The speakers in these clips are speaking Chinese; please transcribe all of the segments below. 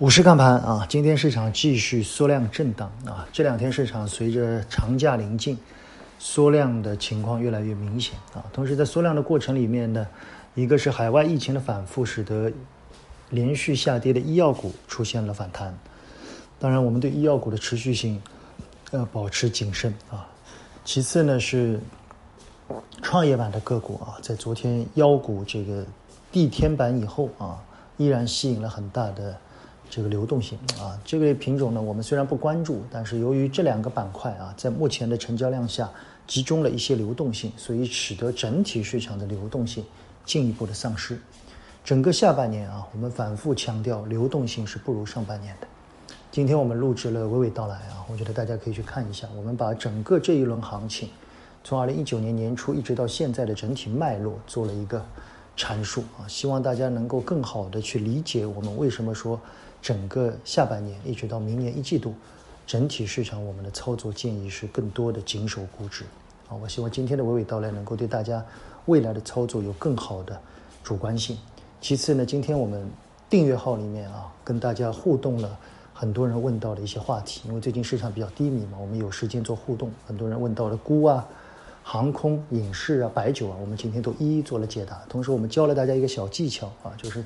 五市看盘啊，今天市场继续缩量震荡啊。这两天市场随着长假临近，缩量的情况越来越明显啊。同时在缩量的过程里面呢，一个是海外疫情的反复，使得连续下跌的医药股出现了反弹。当然，我们对医药股的持续性要保持谨慎啊。其次呢是创业板的个股啊，在昨天妖股这个地天板以后啊，依然吸引了很大的。这个流动性啊，这个品种呢，我们虽然不关注，但是由于这两个板块啊，在目前的成交量下集中了一些流动性，所以使得整体市场的流动性进一步的丧失。整个下半年啊，我们反复强调流动性是不如上半年的。今天我们录制了娓娓道来啊，我觉得大家可以去看一下，我们把整个这一轮行情，从二零一九年年初一直到现在的整体脉络做了一个阐述啊，希望大家能够更好的去理解我们为什么说。整个下半年一直到明年一季度，整体市场我们的操作建议是更多的紧守估值。啊，我希望今天的娓娓道来能够对大家未来的操作有更好的主观性。其次呢，今天我们订阅号里面啊，跟大家互动了很多人问到的一些话题，因为最近市场比较低迷嘛，我们有时间做互动。很多人问到了钴啊、航空、影视啊、白酒啊，我们今天都一一做了解答。同时，我们教了大家一个小技巧啊，就是。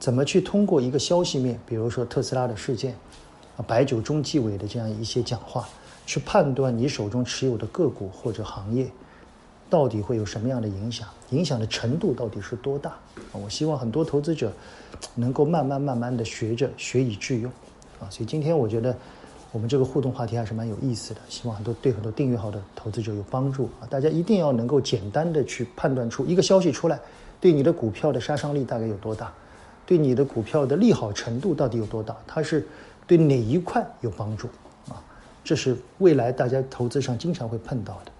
怎么去通过一个消息面，比如说特斯拉的事件，啊，白酒中纪委的这样一些讲话，去判断你手中持有的个股或者行业，到底会有什么样的影响，影响的程度到底是多大？啊，我希望很多投资者能够慢慢慢慢的学着学以致用，啊，所以今天我觉得我们这个互动话题还是蛮有意思的，希望很多对很多订阅号的投资者有帮助啊，大家一定要能够简单的去判断出一个消息出来，对你的股票的杀伤力大概有多大。对你的股票的利好程度到底有多大？它是对哪一块有帮助啊？这是未来大家投资上经常会碰到的。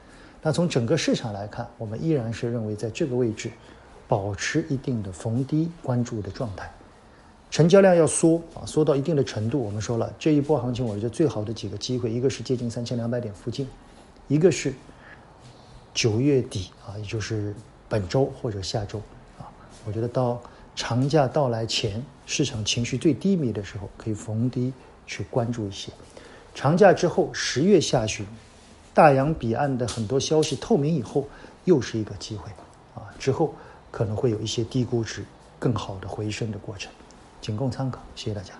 那从整个市场来看，我们依然是认为在这个位置保持一定的逢低关注的状态。成交量要缩啊，缩到一定的程度。我们说了，这一波行情，我觉得最好的几个机会，一个是接近三千两百点附近，一个是九月底啊，也就是本周或者下周啊，我觉得到。长假到来前，市场情绪最低迷的时候，可以逢低去关注一些。长假之后，十月下旬，大洋彼岸的很多消息透明以后，又是一个机会啊！之后可能会有一些低估值、更好的回升的过程，仅供参考。谢谢大家。